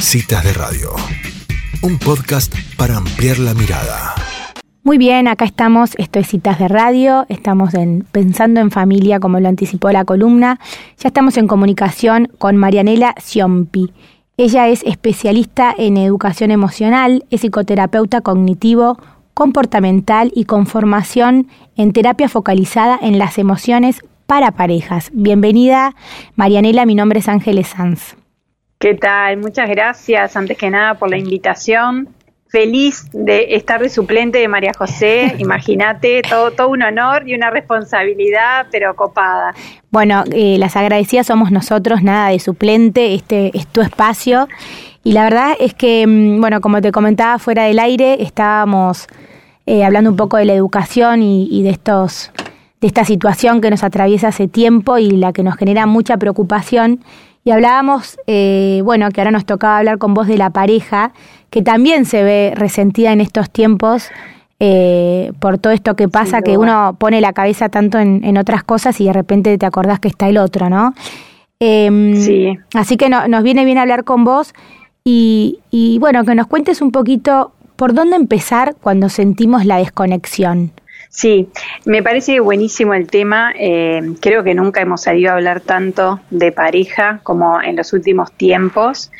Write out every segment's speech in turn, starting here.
Citas de Radio, un podcast para ampliar la mirada. Muy bien, acá estamos, esto es Citas de Radio, estamos en, pensando en familia como lo anticipó la columna, ya estamos en comunicación con Marianela Ciompi. Ella es especialista en educación emocional, es psicoterapeuta cognitivo, comportamental y con formación en terapia focalizada en las emociones para parejas. Bienvenida, Marianela, mi nombre es Ángeles Sanz. ¿Qué tal? Muchas gracias, antes que nada, por la invitación. Feliz de estar de suplente de María José, imagínate, todo, todo un honor y una responsabilidad, pero copada. Bueno, eh, las agradecidas somos nosotros, nada de suplente, este es tu espacio. Y la verdad es que, mm, bueno, como te comentaba fuera del aire, estábamos eh, hablando un poco de la educación y de estos de esta situación que nos atraviesa hace tiempo y la que nos genera mucha preocupación y hablábamos, eh, bueno, que ahora nos tocaba hablar con vos de la pareja, que también se ve resentida en estos tiempos eh, por todo esto que pasa, que uno pone la cabeza tanto en, otras cosas y de repente te acordás que está el otro, ¿no? Em, sí. Así que nos viene bien hablar con vos y, y bueno, que nos cuentes un poquito por dónde empezar cuando sentimos la desconexión. Sí, me parece buenísimo el tema. Eh, creo que nunca hemos salido a hablar tanto de pareja como en los últimos tiempos.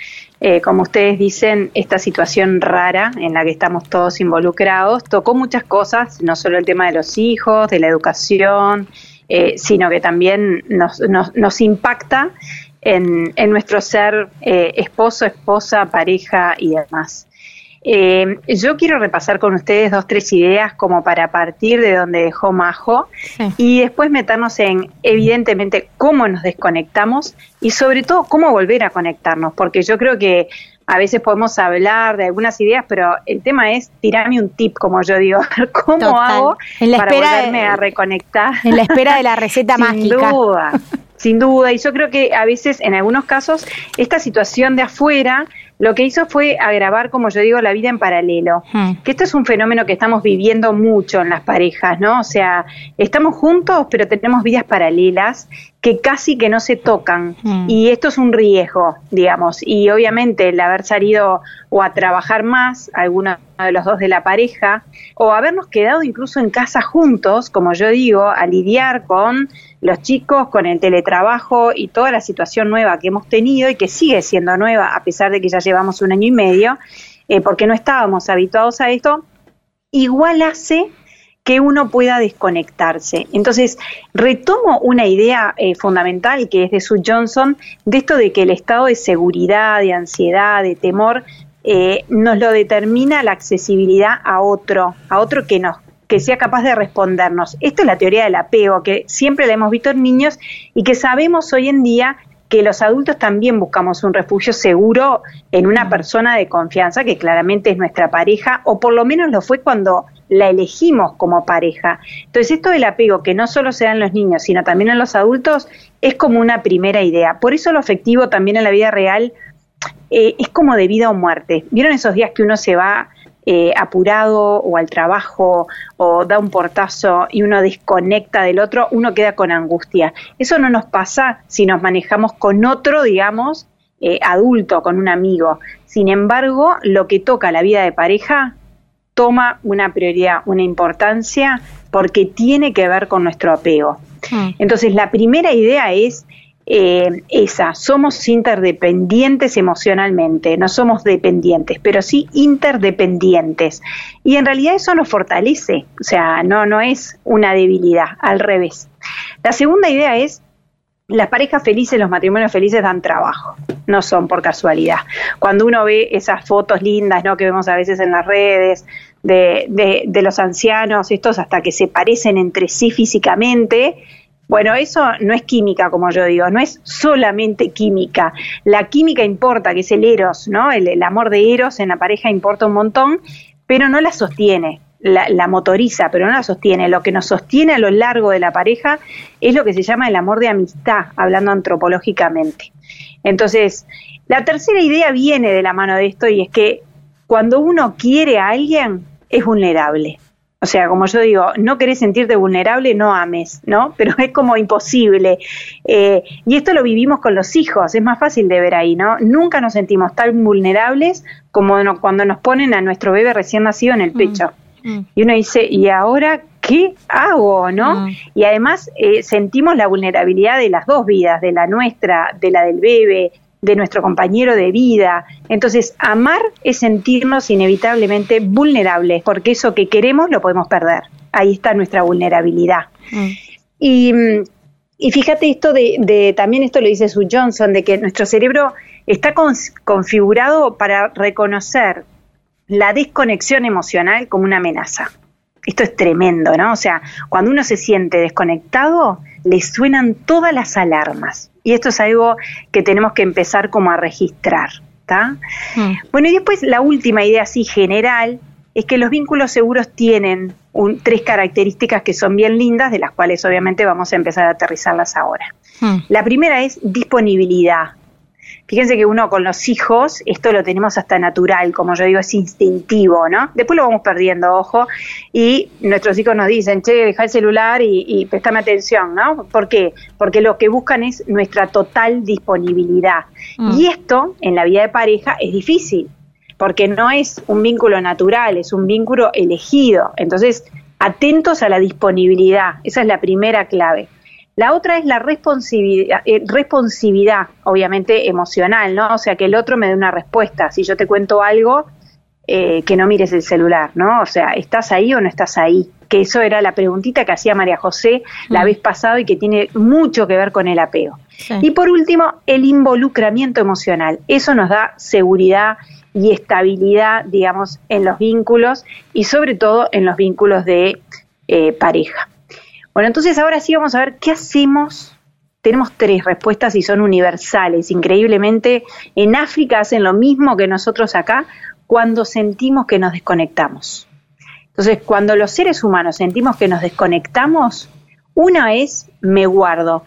Eh, como ustedes dicen, esta situación rara en la que estamos todos involucrados tocó muchas cosas, no solo el tema de los hijos, de la educación, eh, sino que también nos, nos, nos impacta en, en, nuestro ser esposo, esposa, pareja y demás. Eh, yo quiero repasar con ustedes dos, tres ideas como para partir de donde dejó Majo y después meternos en, evidentemente, cómo nos desconectamos y sobre todo cómo volver a conectarnos, porque yo creo que a veces podemos hablar de algunas ideas, pero el tema es tirarme un tip, como yo digo, cómo hago para volverme a reconectar. En la espera de la receta Sin mágica. duda, sin duda. Y yo creo que a veces, en algunos casos, esta situación de afuera lo que hizo fue agravar, como yo digo, la vida en paralelo. Hmm. Que esto es un fenómeno que estamos viviendo mucho en las parejas, ¿no? O sea, estamos juntos, pero tenemos vidas paralelas que casi que no se tocan. Hmm. Y esto es un riesgo, digamos. Y obviamente el haber salido o a trabajar más, alguno de los dos de la pareja, o habernos quedado incluso en casa juntos, como yo digo, a lidiar con los chicos, con el teletrabajo y toda la situación nueva que hemos tenido y que sigue siendo nueva a pesar de que ya llevamos un año y medio, eh, porque no estábamos habituados a esto, igual hace que uno pueda desconectarse. Entonces, retomo una idea eh, fundamental que es de Sue Johnson, de esto de que el estado de seguridad, de ansiedad, de temor, eh, nos lo determina la accesibilidad a otro, a otro que nos que sea capaz de respondernos. Esto es la teoría del apego, que siempre la hemos visto en niños y que sabemos hoy en día que los adultos también buscamos un refugio seguro en una persona de confianza que claramente es nuestra pareja o por lo menos lo fue cuando la elegimos como pareja. Entonces esto del apego que no solo se da en los niños sino también en los adultos es como una primera idea. Por eso lo afectivo también en la vida real eh, es como de vida o muerte. ¿Vieron esos días que uno se va eh, apurado o al trabajo o da un portazo y uno desconecta del otro, uno queda con angustia. Eso no nos pasa si nos manejamos con otro, digamos, eh, adulto, con un amigo. Sin embargo, lo que toca la vida de pareja toma una prioridad, una importancia, porque tiene que ver con nuestro apego. Hmm. Entonces, la primera idea es eh, esa, somos interdependientes emocionalmente, no somos dependientes, pero sí interdependientes. Y en realidad eso nos fortalece, o sea, no, no es una debilidad, al revés. La segunda idea es, las parejas felices, los matrimonios felices dan trabajo, no son por casualidad. Cuando uno ve esas fotos lindas ¿no? que vemos a veces en las redes, de, de, de, los ancianos, estos hasta que se parecen entre sí físicamente, bueno, eso no es química, como yo digo, no es solamente química. La química importa, que es el eros, ¿no? El, amor de eros en la pareja importa un montón, pero no la sostiene. La, la, motoriza, pero no la sostiene. Lo que nos sostiene a lo largo de la pareja es lo que se llama el amor de amistad, hablando antropológicamente. Entonces, la tercera idea viene de la mano de esto y es que cuando uno quiere a alguien, es vulnerable. O sea, como yo digo, no querés sentirte vulnerable, no ames, ¿no? Pero es como imposible. Eh, y esto lo vivimos con los hijos, es más fácil de ver ahí, ¿no? Nunca nos sentimos tan vulnerables como cuando nos ponen a nuestro bebé recién nacido en el mm, pecho. Mm. Y uno dice, ¿y ahora qué hago, no? Mm. Y además eh, sentimos la vulnerabilidad de las dos vidas, de la nuestra, de la del bebé, de nuestro compañero de vida. Entonces, amar es sentirnos inevitablemente vulnerables, porque eso que queremos lo podemos perder. Ahí está nuestra vulnerabilidad. Mm. Y, y, fíjate esto de, también esto lo dice Sue Johnson, de que nuestro cerebro está configurado para reconocer la desconexión emocional como una amenaza. Esto es tremendo, ¿no? O sea, cuando uno se siente desconectado, le suenan todas las alarmas. Y esto es algo que tenemos que empezar como a registrar. Mm. Bueno, y después la última idea así general es que los vínculos seguros tienen tres características que son bien lindas, de las cuales obviamente vamos a empezar a aterrizarlas ahora. Mm. La primera es disponibilidad. Fíjense que uno con los hijos, esto lo tenemos hasta natural, como yo digo, es instintivo, ¿no? Después lo vamos perdiendo, ojo, y nuestros hijos nos dicen, che, deja el celular y, y prestame atención, ¿no? ¿Por qué? Porque lo que buscan es nuestra total disponibilidad. Mm. Y esto, en la vida de pareja, es difícil, porque no es un vínculo natural, es un vínculo elegido. Entonces, atentos a la disponibilidad, esa es la primera clave. La otra es la responsividad, eh, responsividad, obviamente emocional, ¿no? O sea, que el otro me dé una respuesta. Si yo te cuento algo, eh, que no mires el celular, ¿no? O sea, ¿estás ahí o no estás ahí? Que eso era la preguntita que hacía María José la mm. vez pasada y que tiene mucho que ver con el apego. Y por último, el involucramiento emocional. Eso nos da seguridad y estabilidad, digamos, en los vínculos y sobre todo en los vínculos de eh, pareja. Bueno, entonces ahora sí vamos a ver qué hacemos. Tenemos tres respuestas y son universales. Increíblemente, en África hacen lo mismo que nosotros acá cuando sentimos que nos desconectamos. Entonces, cuando los seres humanos sentimos que nos desconectamos, una es me guardo.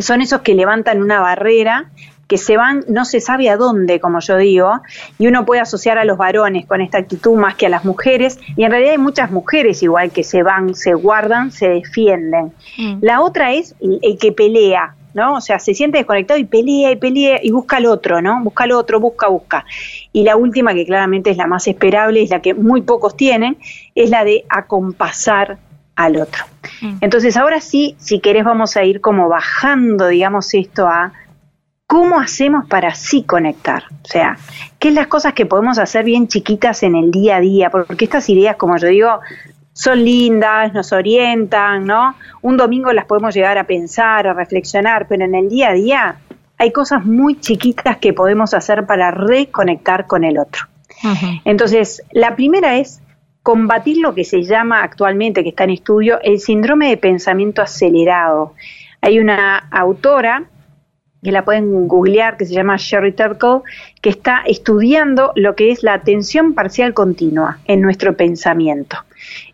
Son esos que levantan una barrera que se van no se sabe a dónde, como yo digo, y uno puede asociar a los varones con esta actitud más que a las mujeres, y en realidad hay muchas mujeres igual que se van, se guardan, se defienden. Mm. La otra es el, que pelea, ¿no? O sea, se siente desconectado y pelea y pelea y busca al otro, ¿no? Busca al otro, busca, busca. Y la última, que claramente es la más esperable, es la que muy pocos tienen, es la de acompasar al otro. Mm. Entonces, ahora sí, si querés, vamos a ir como bajando, digamos, esto a ¿Cómo hacemos para sí conectar? O sea, ¿qué es las cosas que podemos hacer bien chiquitas en el día a día? Porque estas ideas, como yo digo, son lindas, nos orientan, ¿no? Un domingo las podemos llegar a pensar, a reflexionar, pero en el día a día hay cosas muy chiquitas que podemos hacer para reconectar con el otro. Entonces, la primera es combatir lo que se llama actualmente, que está en estudio, el síndrome de pensamiento acelerado. Hay una autora que la pueden googlear, que se llama Sherry Turkle, que está estudiando lo que es la atención parcial continua en nuestro pensamiento.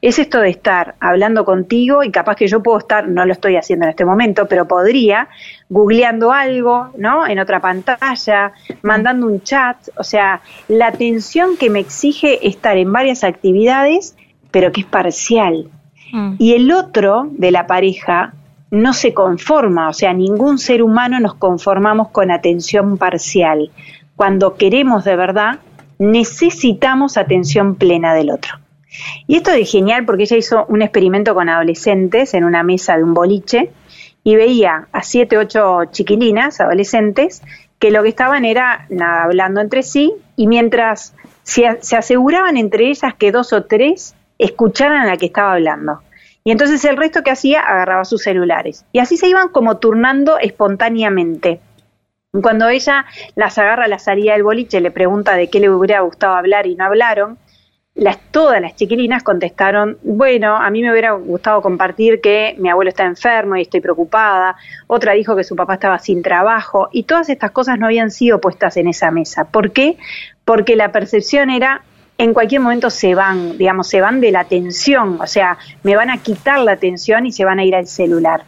Es esto de estar hablando contigo y capaz que yo puedo estar, no lo estoy haciendo en este momento, pero podría, googleando algo, ¿no? En otra pantalla, mandando un chat, o sea, la atención que me exige estar en varias actividades, pero que es parcial. Mm. Y el otro de la pareja no se conforma, o sea, ningún ser humano nos conformamos con atención parcial. Cuando queremos de verdad, necesitamos atención plena del otro. Y esto es genial porque ella hizo un experimento con adolescentes en una mesa de un boliche y veía a siete, ocho chiquilinas, adolescentes, que lo que estaban era nada, hablando entre sí y mientras se, se aseguraban entre ellas que dos o tres escucharan a la que estaba hablando. Y entonces el resto que hacía agarraba sus celulares. Y así se iban como turnando espontáneamente. Cuando ella las agarra la salida del boliche, le pregunta de qué le hubiera gustado hablar y no hablaron, las, todas las chiquilinas contestaron, bueno, a mí me hubiera gustado compartir que mi abuelo está enfermo y estoy preocupada, otra dijo que su papá estaba sin trabajo y todas estas cosas no habían sido puestas en esa mesa. ¿Por qué? Porque la percepción era en cualquier momento se van, digamos, se van de la atención, o sea, me van a quitar la atención y se van a ir al celular.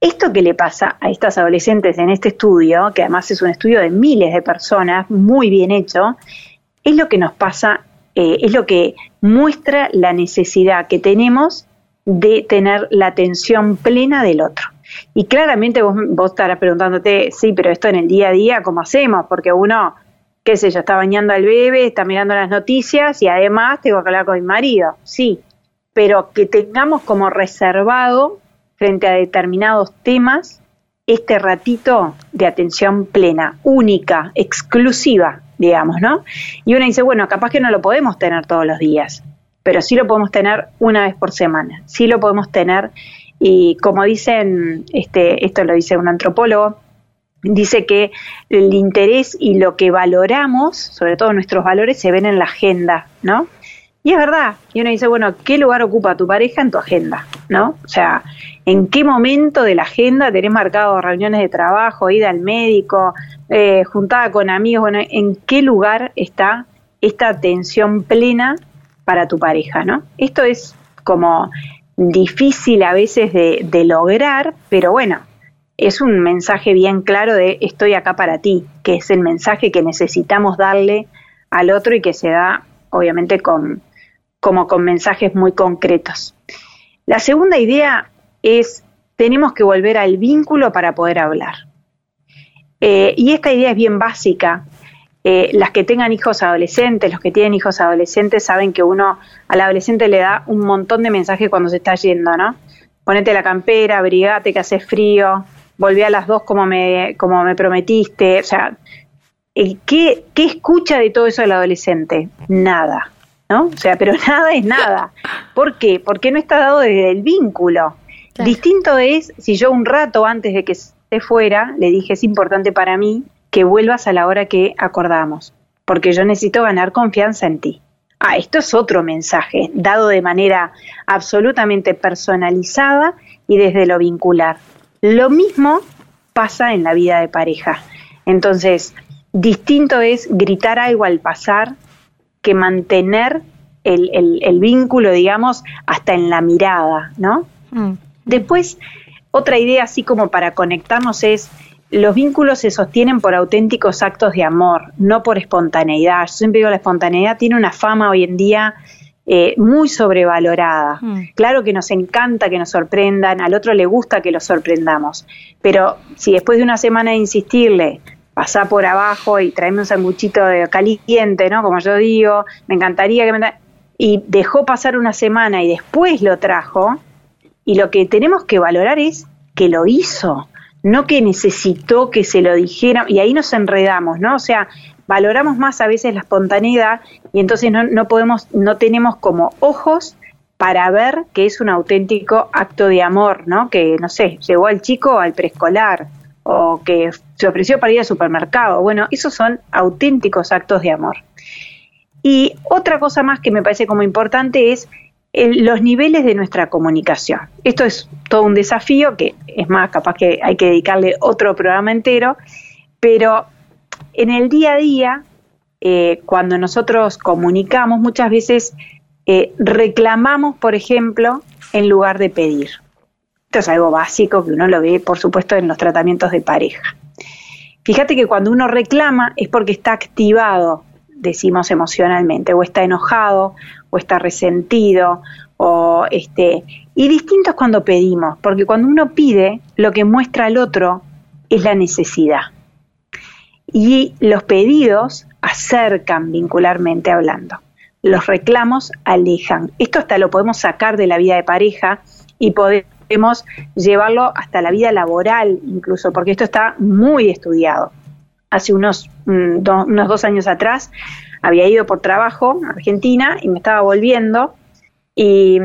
Esto que le pasa a estas adolescentes en este estudio, que además es un estudio de miles de personas, muy bien hecho, es lo que nos pasa eh, es lo que muestra la necesidad que tenemos de tener la atención plena del otro. Y claramente vos, vos estarás preguntándote, sí, pero esto en el día a día, ¿cómo hacemos? Porque uno, qué sé yo, está bañando al bebé, está mirando las noticias y además tengo que hablar con mi marido. Sí, pero que tengamos como reservado frente a determinados temas este ratito de atención plena, única, exclusiva, digamos, ¿no? Y uno dice, bueno, capaz que no lo podemos tener todos los días, pero sí lo podemos tener una vez por semana, sí lo podemos tener y como dicen, este, esto lo dice un antropólogo, dice que el interés y lo que valoramos, sobre todo nuestros valores, se ven en la agenda, ¿no? Y es verdad. Y uno dice, bueno, ¿qué lugar ocupa tu pareja en tu agenda? ¿No? O sea, ¿en qué momento de la agenda tenés marcado reuniones de trabajo, ida al médico, eh, juntada con amigos? Bueno, ¿en qué lugar está esta atención plena para tu pareja? ¿No? Esto es como difícil a veces de, de lograr, pero bueno, es un mensaje bien claro de estoy acá para ti, que es el mensaje que necesitamos darle al otro y que se da obviamente con, como con mensajes muy concretos. La segunda idea es, tenemos que volver al vínculo para poder hablar. Eh, y esta idea es bien básica. Eh, las que tengan hijos adolescentes, los que tienen hijos adolescentes, saben que uno al adolescente le da un montón de mensajes cuando se está yendo, ¿no? Ponete la campera, abrigate que hace frío, volví a las dos como me, como me prometiste. O sea, ¿qué, ¿qué escucha de todo eso el adolescente? Nada. ¿no? O sea, pero nada es nada. ¿Por qué? Porque no está dado desde el vínculo. Distinto es si yo un rato antes de que se fuera le dije es importante para mí que vuelvas a la hora que acordamos, porque yo necesito ganar confianza en ti. Ah, esto es otro mensaje, dado de manera absolutamente personalizada y desde lo vincular. Lo mismo pasa en la vida de pareja. Entonces, distinto es gritar algo al pasar que mantener el, vínculo, digamos, hasta en la mirada, ¿no? Mm. Después, otra idea así como para conectarnos es, los vínculos se sostienen por auténticos actos de amor, no por espontaneidad. Yo siempre digo, la espontaneidad tiene una fama hoy en día eh, muy sobrevalorada. Mm. Claro que nos encanta que nos sorprendan, al otro le gusta que lo sorprendamos, pero si después de una semana de insistirle, pasá por abajo y traeme un sanguchito de caliente, ¿no? Como yo digo, me encantaría que me... Y dejó pasar una semana y después lo trajo, y lo que tenemos que valorar es que lo hizo, no que necesitó que se lo dijera, y ahí nos enredamos, ¿no? O sea, valoramos más a veces la espontaneidad y entonces no, no podemos, no tenemos como ojos para ver que es un auténtico acto de amor, ¿no? Que, no sé, llegó al chico al preescolar, o que se ofreció para ir al supermercado. Bueno, esos son auténticos actos de amor. Y otra cosa más que me parece como importante es los niveles de nuestra comunicación. Esto es todo un desafío que es más, capaz que hay que dedicarle otro programa entero, pero en el día a día, eh, cuando nosotros comunicamos, muchas veces eh, reclamamos, por ejemplo, en lugar de pedir. Esto es algo básico que uno lo ve, por supuesto, en los tratamientos de pareja. Fíjate que cuando uno reclama es porque está activado, decimos emocionalmente, o está enojado, o está resentido, o este. Y distinto es cuando pedimos, porque cuando uno pide, lo que muestra al otro es la necesidad. Y los pedidos acercan vincularmente hablando. Los reclamos alejan. Esto hasta lo podemos sacar de la vida de pareja y podemos llevarlo hasta la vida laboral incluso, porque esto está muy estudiado. Hace unos, mm, unos dos años atrás había ido por trabajo a Argentina y me estaba volviendo y,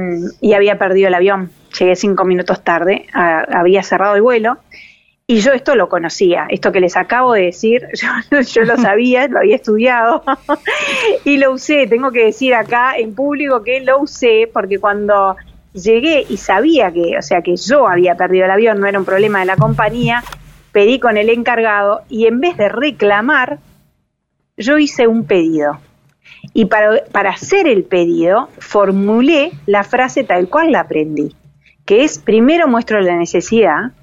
había perdido el avión. Llegué cinco minutos tarde, había cerrado el vuelo y yo esto lo conocía, esto que les acabo de decir, yo, lo sabía, lo había estudiado y lo usé. Tengo que decir acá en público que lo usé porque cuando llegué y sabía que, o sea, que yo había perdido el avión, no era un problema de la compañía, pedí con el encargado y en vez de reclamar, yo hice un pedido. Y para, para hacer el pedido, formulé la frase tal cual la aprendí, que es primero muestro la necesidad,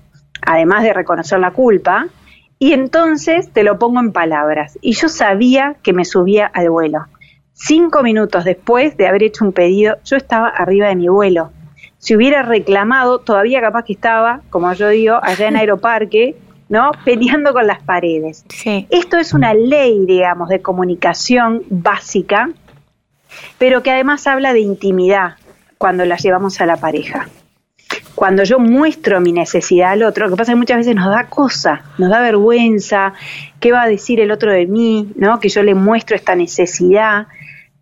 además de reconocer la culpa, y entonces te lo pongo en palabras. Y yo sabía que me subía al vuelo Cinco minutos después de haber hecho un pedido, yo estaba arriba de mi vuelo. Si hubiera reclamado, todavía capaz que estaba, como yo digo, allá en Aeroparque, ¿no? Peleando con las paredes. Esto es una ley, digamos, de comunicación básica, pero que además habla de intimidad cuando la llevamos a la pareja. Cuando yo muestro mi necesidad al otro, lo que pasa es que muchas veces nos da cosa, nos da vergüenza, qué va a decir el otro de mí, ¿no? Que yo le muestro esta necesidad.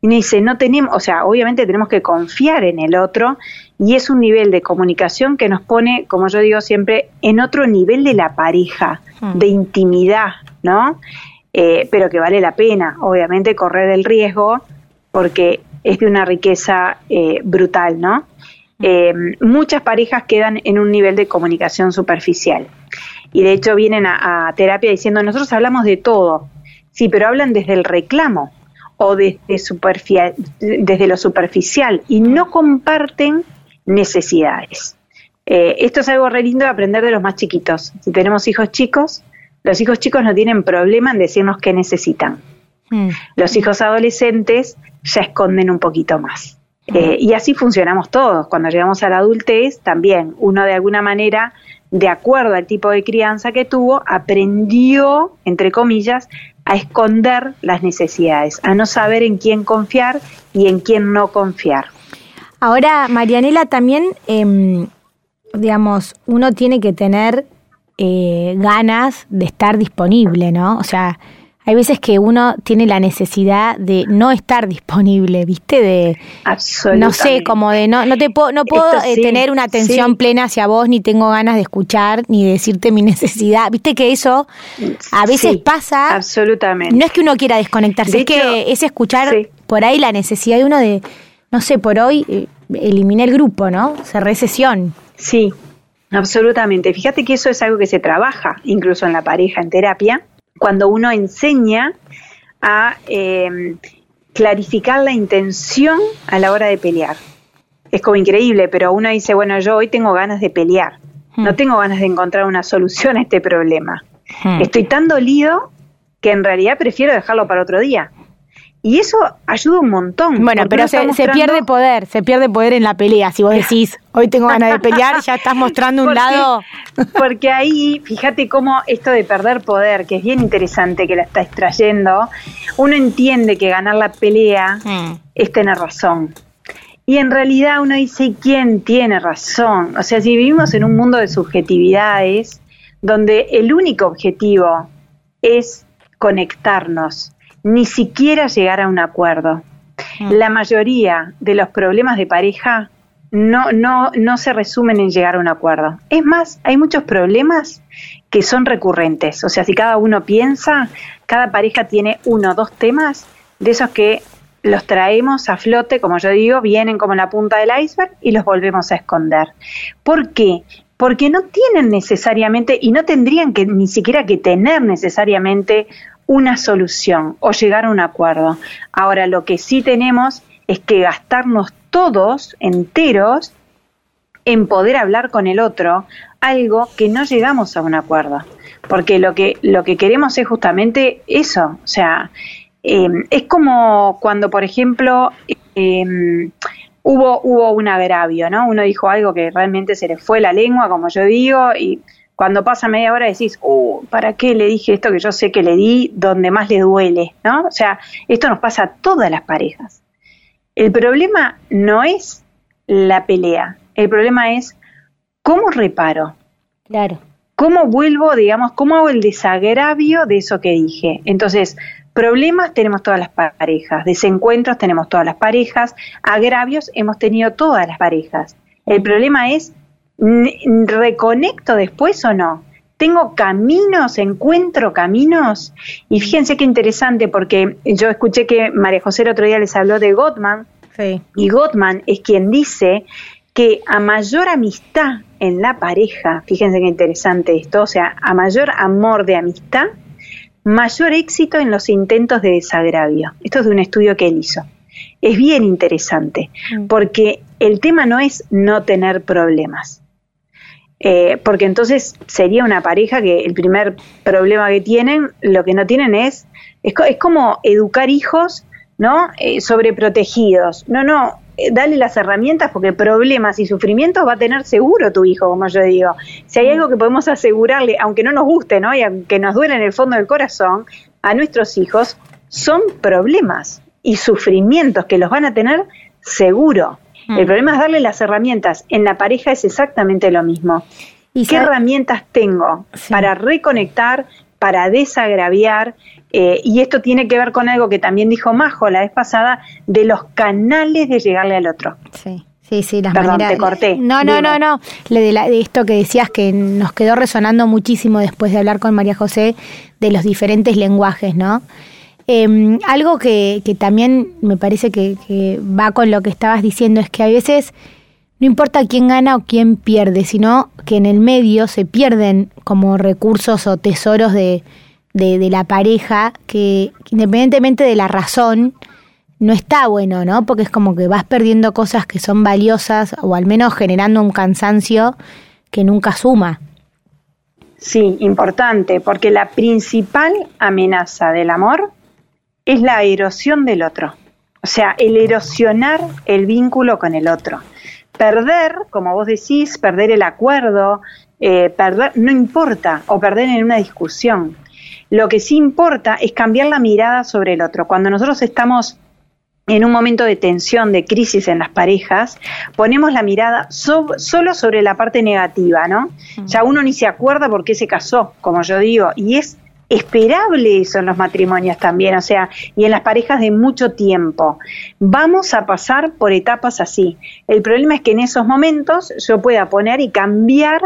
Y me dice, no tenemos, o sea, obviamente tenemos que confiar en el otro y es un nivel de comunicación que nos pone, como yo digo siempre, en otro nivel de la pareja, hmm. de intimidad, ¿no? Eh, pero que vale la pena, obviamente, correr el riesgo porque es de una riqueza eh, brutal, ¿no? Eh, muchas parejas quedan en un nivel de comunicación superficial y de hecho vienen a terapia diciendo, nosotros hablamos de todo, sí, pero hablan desde el reclamo o desde, desde lo superficial y no comparten necesidades. Eh, esto es algo re lindo de aprender de los más chiquitos. Si tenemos hijos chicos, los hijos chicos no tienen problema en decirnos qué necesitan. Mm. Los hijos adolescentes ya esconden un poquito más. Eh, y así funcionamos todos. Cuando llegamos a la adultez, también uno de alguna manera, de acuerdo al tipo de crianza que tuvo, aprendió, entre comillas, a esconder las necesidades, a no saber en quién confiar y en quién no confiar. Ahora, Marianela, también, em, digamos, uno tiene que tener eh, ganas de estar disponible, ¿no? O sea, hay veces que uno tiene la necesidad de no estar disponible, ¿viste? De no sé, como de no no te puedo no puedo eh, tener una atención plena hacia vos ni tengo ganas de escuchar ni decirte mi necesidad. ¿Viste que eso a veces pasa? Absolutamente. No es que uno quiera desconectarse, es que es escuchar por ahí la necesidad de uno de no sé, por hoy eh, eliminé el grupo, ¿no? Cerré sesión. Sí, absolutamente. Fíjate que eso es algo que se trabaja incluso en la pareja, en terapia cuando uno enseña a em, clarificar la intención a la hora de pelear. Es como increíble, pero uno dice, bueno, yo hoy tengo ganas de pelear, hmm. no tengo ganas de encontrar una solución a este problema. Hmm. Estoy tan dolido que en realidad prefiero dejarlo para otro día. Y eso ayuda un montón. Bueno, pero se, pierde poder, se pierde poder en la pelea. Si vos decís, hoy tengo ganas de pelear, ya estás mostrando un lado. Porque ahí, fíjate cómo esto de perder poder, que es bien interesante que la estás trayendo, uno entiende que ganar la pelea mm. es tener razón. Y en realidad uno dice, ¿quién tiene razón? O sea, si vivimos en un mundo de subjetividades, donde el único objetivo es conectarnos, ni siquiera llegar a un acuerdo. Mm. La mayoría de los problemas de pareja no, no, no se resumen en llegar a un acuerdo. Es más, hay muchos problemas que son recurrentes. O sea, si cada uno piensa, cada pareja tiene uno o dos temas de esos que los traemos a flote, como yo digo, vienen como la punta del iceberg y los volvemos a esconder. ¿Por qué? Porque no tienen necesariamente y no tendrían que ni siquiera que tener necesariamente una solución o llegar a un acuerdo. Ahora, lo que sí tenemos es que gastarnos todos enteros en poder hablar con el otro, algo que no llegamos a un acuerdo. Porque lo que, lo que queremos es justamente eso. O sea, em, es como cuando, por ejemplo, em, hubo, hubo un agravio, ¿no? Uno dijo algo que realmente se le fue la lengua, como yo digo, y cuando pasa media hora decís, uh, ¿para qué le dije esto que yo sé que le di donde más le duele? ¿No? O sea, esto nos pasa a todas las parejas. El problema no es la pelea, el problema es cómo reparo. Claro. ¿Cómo vuelvo, digamos, cómo hago el desagravio de eso que dije? Entonces, problemas tenemos todas las parejas, desencuentros tenemos todas las parejas, agravios hemos tenido todas las parejas. El problema es ¿reconecto después o no? ¿Tengo caminos, encuentro caminos? Y fíjense qué interesante, porque yo escuché que María José el otro día les habló de Gottman, y Gottman es quien dice que a mayor amistad en la pareja, fíjense qué interesante esto, o sea, a mayor amor de amistad, mayor éxito en los intentos de desagravio. Esto es de un estudio que él hizo. Es bien interesante, mm. porque el tema no es no tener problemas. Eh, porque entonces sería una pareja que el primer problema que tienen, lo que no tienen es, es, como educar hijos ¿no? Eh, sobreprotegidos. No, no, eh, dale las herramientas porque problemas y sufrimientos va a tener seguro tu hijo, como yo digo. Si hay algo que podemos asegurarle, aunque no nos guste, ¿no? Y aunque nos duele en el fondo del corazón, a nuestros hijos, son problemas y sufrimientos que los van a tener seguro. El mm. problema es darle las herramientas. En la pareja es exactamente lo mismo. ¿Y ¿Qué herramientas tengo para reconectar, para desagraviar? Eh, y esto tiene que ver con algo que también dijo Majo la vez pasada, de los canales de llegarle al otro. Sí. Sí, sí, las maneras. Te corté. No, no, no, no. Le de, de, esto que decías que nos quedó resonando muchísimo después de hablar con María José de los diferentes lenguajes, ¿no? Em, algo que, también me parece que, va con lo que estabas diciendo es que a veces no importa quién gana o quién pierde, sino que en el medio se pierden como recursos o tesoros de, la pareja que independientemente de la razón, no está bueno, ¿no? Porque es como que vas perdiendo cosas que son valiosas o al menos generando un cansancio que nunca suma. Sí, importante, porque la principal amenaza del amor es la erosión del otro. O sea, el erosionar el vínculo con el otro. Perder, como vos decís, perder el acuerdo, eh, perder, no importa, o perder en una discusión. Lo que sí importa es cambiar la mirada sobre el otro. Cuando nosotros estamos en un momento de tensión, de crisis en las parejas, ponemos la mirada solo sobre la parte negativa, ¿no? Mm. Ya uno ni se acuerda por qué se casó, como yo digo, y es esperable eso en los matrimonios también, o sea, y en las parejas de mucho tiempo. Vamos a pasar por etapas así. El problema es que en esos momentos yo pueda poner y cambiar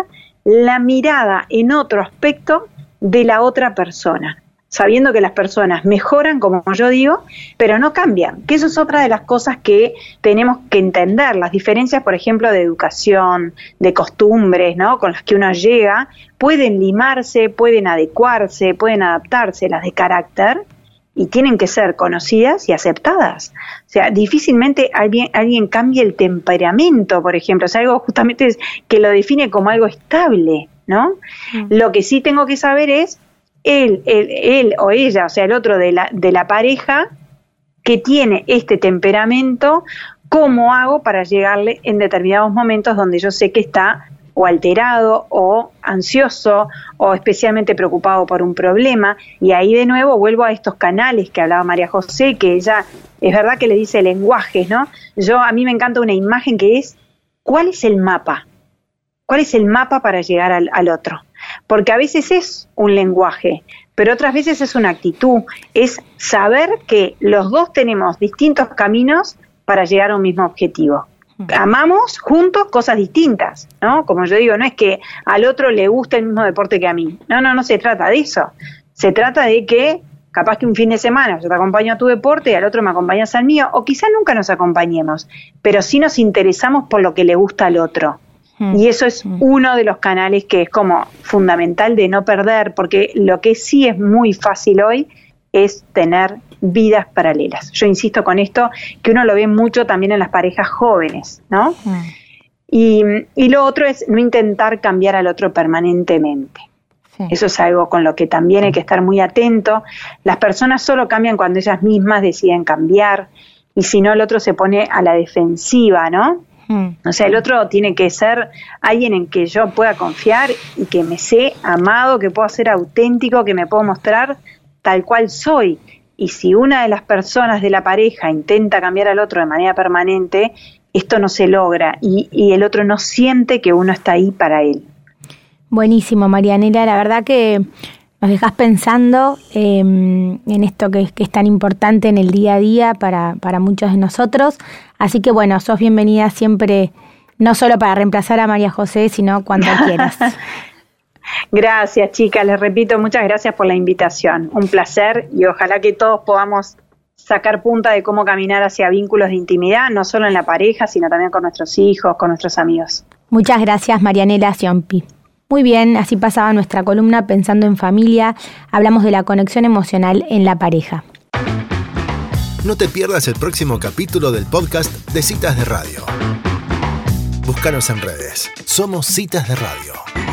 la mirada en otro aspecto de la otra persona sabiendo que las personas mejoran, como yo digo, pero no cambian, que eso es otra de las cosas que tenemos que entender, las diferencias, por ejemplo, de educación, de costumbres, ¿no? Con las que uno llega, pueden limarse, pueden adecuarse, pueden adaptarse, las de carácter, y tienen que ser conocidas y aceptadas. O sea, difícilmente alguien, alguien cambia el temperamento, por ejemplo, es algo justamente que lo define como algo estable, ¿no? Mm. Lo que sí tengo que saber es él, él, o ella, o sea, el otro de la, de la pareja que tiene este temperamento, ¿cómo hago para llegarle en determinados momentos donde yo sé que está o alterado o ansioso o especialmente preocupado por un problema y ahí de nuevo vuelvo a estos canales que hablaba María José que ella es verdad que le dice lenguajes, ¿no? Yo a mí me encanta una imagen que es ¿cuál es el mapa? ¿Cuál es el mapa para llegar al, al otro? Porque a veces es un lenguaje, pero otras veces es una actitud, es saber que los dos tenemos distintos caminos para llegar a un mismo objetivo. Amamos juntos cosas distintas, ¿no? Como yo digo, no es que al otro le guste el mismo deporte que a mí. No, no, no se trata de eso. Se trata de que capaz que un fin de semana yo te acompaño a tu deporte y al otro me acompañas al mío, o quizá nunca nos acompañemos, pero sí nos interesamos por lo que le gusta al otro. Mm. Y eso es mm. uno de los canales que es como fundamental de no perder, porque lo que sí es muy fácil hoy es tener vidas paralelas. Yo insisto con esto, que uno lo ve mucho también en las parejas jóvenes, ¿no? Mm. Y, y, lo otro es no intentar cambiar al otro permanentemente. Eso es algo con lo que también hay que estar muy atento. Las personas solo cambian cuando ellas mismas deciden cambiar y si no el otro se pone a la defensiva, ¿no? O sea, el otro tiene que ser alguien en que yo pueda confiar y que me sé amado, que pueda ser auténtico, que me puedo mostrar tal cual soy. Y si una de las personas de la pareja intenta cambiar al otro de manera permanente, esto no se logra y, y el otro no siente que uno está ahí para él. Buenísimo, Marianela. La verdad que nos dejas pensando em, en esto que, que, es tan importante en el día a día para, para muchos de nosotros. Así que bueno, sos bienvenida siempre, no solo para reemplazar a María José, sino cuando quieras. Gracias, chicas. Les repito, muchas gracias por la invitación. Un placer y ojalá que todos podamos sacar punta de cómo caminar hacia vínculos de intimidad, no solo en la pareja, sino también con nuestros hijos, con nuestros amigos. Muchas gracias, Marianela Siompi. Muy bien, así pasaba nuestra columna Pensando en Familia. Hablamos de la conexión emocional en la pareja. No te pierdas el próximo capítulo del podcast de Citas de Radio. Búscanos en redes. Somos Citas de Radio.